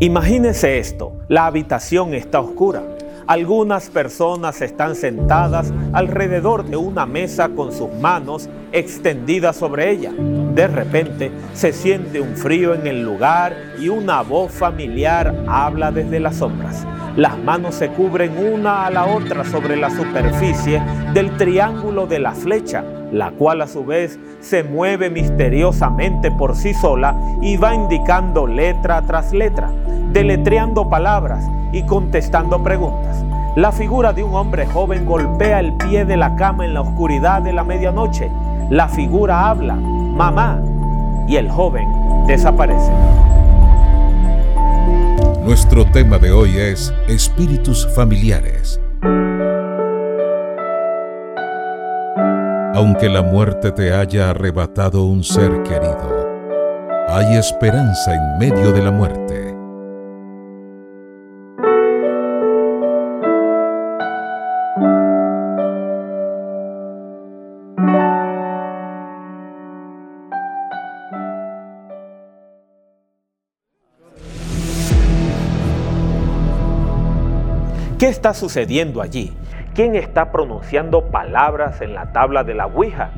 Imagínese esto, la habitación está oscura. Algunas personas están sentadas alrededor de una mesa con sus manos extendidas sobre ella. De repente se siente un frío en el lugar y una voz familiar habla desde las sombras. Las manos se cubren una a la otra sobre la superficie del triángulo de la flecha, la cual a su vez se mueve misteriosamente por sí sola y va indicando letra tras letra, deletreando palabras y contestando preguntas. La figura de un hombre joven golpea el pie de la cama en la oscuridad de la medianoche. La figura habla, mamá, y el joven desaparece. Nuestro tema de hoy es espíritus familiares. Aunque la muerte te haya arrebatado un ser querido, hay esperanza en medio de la muerte. ¿Qué está sucediendo allí? ¿Quién está pronunciando palabras en la tabla de la Ouija?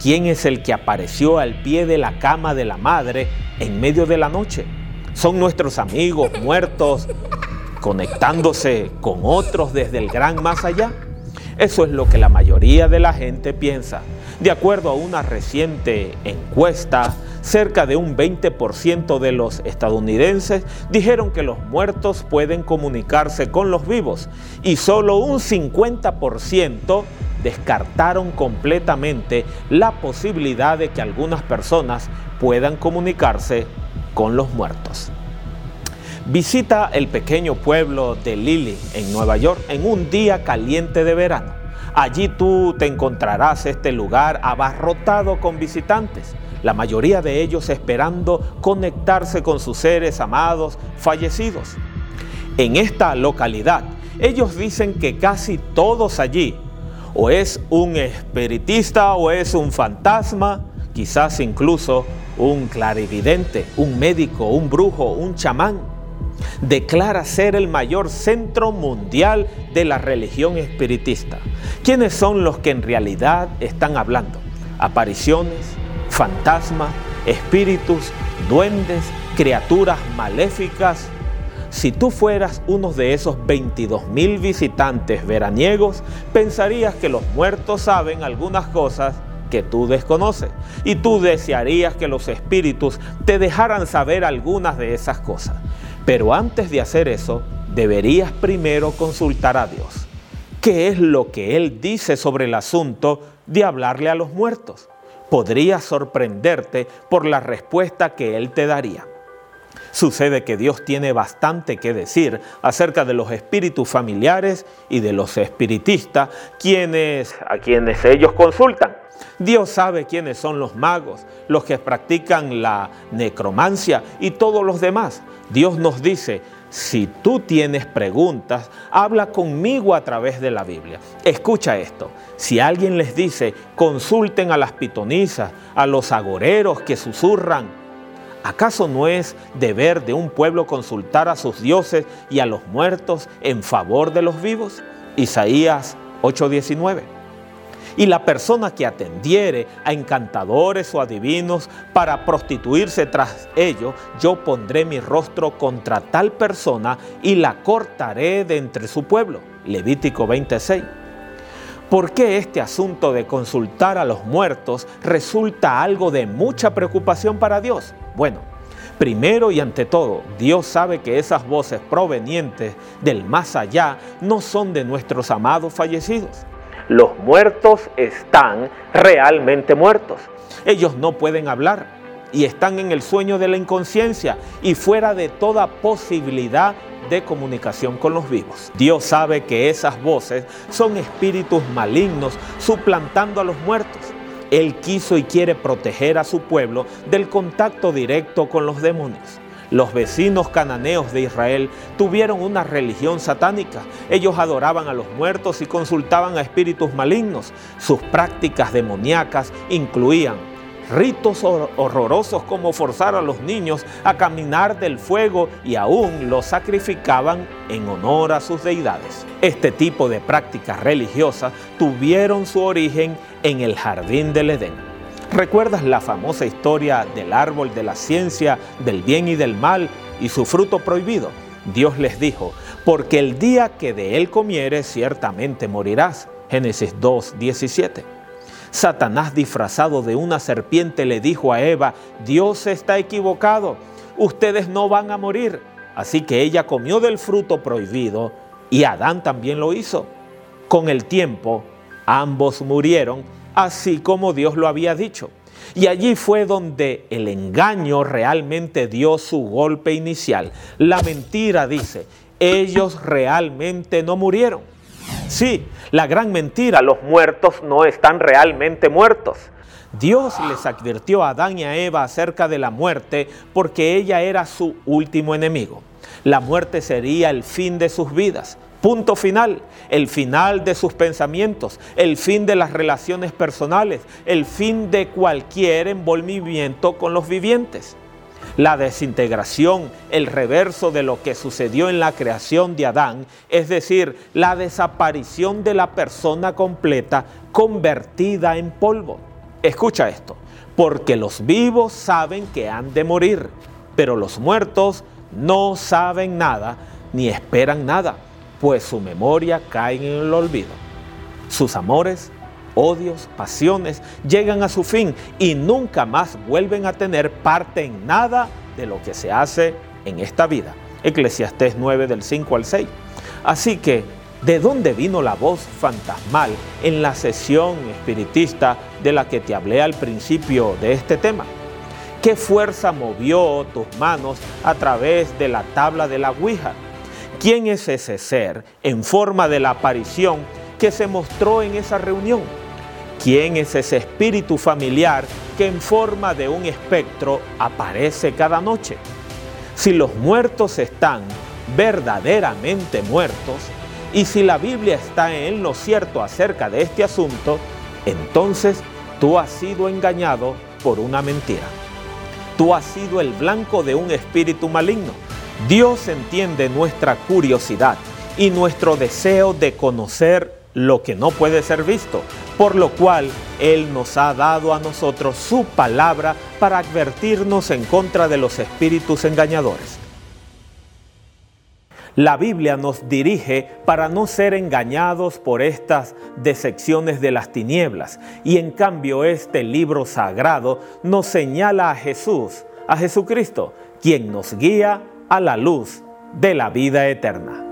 ¿Quién es el que apareció al pie de la cama de la madre en medio de la noche? ¿Son nuestros amigos muertos conectándose con otros desde el gran más allá? Eso es lo que la mayoría de la gente piensa. De acuerdo a una reciente encuesta, cerca de un 20% de los estadounidenses dijeron que los muertos pueden comunicarse con los vivos y solo un 50% descartaron completamente la posibilidad de que algunas personas puedan comunicarse con los muertos. Visita el pequeño pueblo de Lily en Nueva York en un día caliente de verano. Allí tú te encontrarás este lugar abarrotado con visitantes, la mayoría de ellos esperando conectarse con sus seres amados fallecidos. En esta localidad, ellos dicen que casi todos allí o es un espiritista o es un fantasma, quizás incluso un clarividente, un médico, un brujo, un chamán declara ser el mayor centro mundial de la religión espiritista. ¿Quiénes son los que en realidad están hablando? Apariciones, fantasmas, espíritus, duendes, criaturas maléficas. Si tú fueras uno de esos 22 mil visitantes veraniegos, pensarías que los muertos saben algunas cosas que tú desconoces. Y tú desearías que los espíritus te dejaran saber algunas de esas cosas. Pero antes de hacer eso, deberías primero consultar a Dios. ¿Qué es lo que Él dice sobre el asunto de hablarle a los muertos? Podría sorprenderte por la respuesta que Él te daría. Sucede que Dios tiene bastante que decir acerca de los espíritus familiares y de los espiritistas, quienes, a quienes ellos consultan. Dios sabe quiénes son los magos, los que practican la necromancia y todos los demás. Dios nos dice, si tú tienes preguntas, habla conmigo a través de la Biblia. Escucha esto. Si alguien les dice, consulten a las pitonisas, a los agoreros que susurran, ¿acaso no es deber de un pueblo consultar a sus dioses y a los muertos en favor de los vivos? Isaías 8:19 y la persona que atendiere a encantadores o adivinos para prostituirse tras ellos, yo pondré mi rostro contra tal persona y la cortaré de entre su pueblo. Levítico 26. ¿Por qué este asunto de consultar a los muertos resulta algo de mucha preocupación para Dios? Bueno, Primero y ante todo, Dios sabe que esas voces provenientes del más allá no son de nuestros amados fallecidos. Los muertos están realmente muertos. Ellos no pueden hablar y están en el sueño de la inconsciencia y fuera de toda posibilidad de comunicación con los vivos. Dios sabe que esas voces son espíritus malignos suplantando a los muertos. Él quiso y quiere proteger a su pueblo del contacto directo con los demonios. Los vecinos cananeos de Israel tuvieron una religión satánica. Ellos adoraban a los muertos y consultaban a espíritus malignos. Sus prácticas demoníacas incluían ritos horrorosos como forzar a los niños a caminar del fuego y aún los sacrificaban en honor a sus deidades. Este tipo de prácticas religiosas tuvieron su origen en el jardín del Edén. ¿Recuerdas la famosa historia del árbol de la ciencia del bien y del mal y su fruto prohibido? Dios les dijo, porque el día que de él comieres ciertamente morirás. Génesis 2, 17. Satanás disfrazado de una serpiente le dijo a Eva, Dios está equivocado, ustedes no van a morir. Así que ella comió del fruto prohibido y Adán también lo hizo. Con el tiempo, ambos murieron, así como Dios lo había dicho. Y allí fue donde el engaño realmente dio su golpe inicial. La mentira dice, ellos realmente no murieron. Sí, la gran mentira, los muertos no están realmente muertos. Dios les advirtió a Adán y a Eva acerca de la muerte porque ella era su último enemigo. La muerte sería el fin de sus vidas. Punto final, el final de sus pensamientos, el fin de las relaciones personales, el fin de cualquier envolvimiento con los vivientes. La desintegración, el reverso de lo que sucedió en la creación de Adán, es decir, la desaparición de la persona completa convertida en polvo. Escucha esto, porque los vivos saben que han de morir, pero los muertos no saben nada ni esperan nada, pues su memoria cae en el olvido. Sus amores odios, pasiones llegan a su fin y nunca más vuelven a tener parte en nada de lo que se hace en esta vida. Eclesiastés 9 del 5 al 6. Así que, ¿de dónde vino la voz fantasmal en la sesión espiritista de la que te hablé al principio de este tema? ¿Qué fuerza movió tus manos a través de la tabla de la Ouija? ¿Quién es ese ser en forma de la aparición que se mostró en esa reunión? ¿Quién es ese espíritu familiar que en forma de un espectro aparece cada noche? Si los muertos están verdaderamente muertos y si la Biblia está en lo cierto acerca de este asunto, entonces tú has sido engañado por una mentira. Tú has sido el blanco de un espíritu maligno. Dios entiende nuestra curiosidad y nuestro deseo de conocer lo que no puede ser visto, por lo cual Él nos ha dado a nosotros su palabra para advertirnos en contra de los espíritus engañadores. La Biblia nos dirige para no ser engañados por estas decepciones de las tinieblas y en cambio este libro sagrado nos señala a Jesús, a Jesucristo, quien nos guía a la luz de la vida eterna.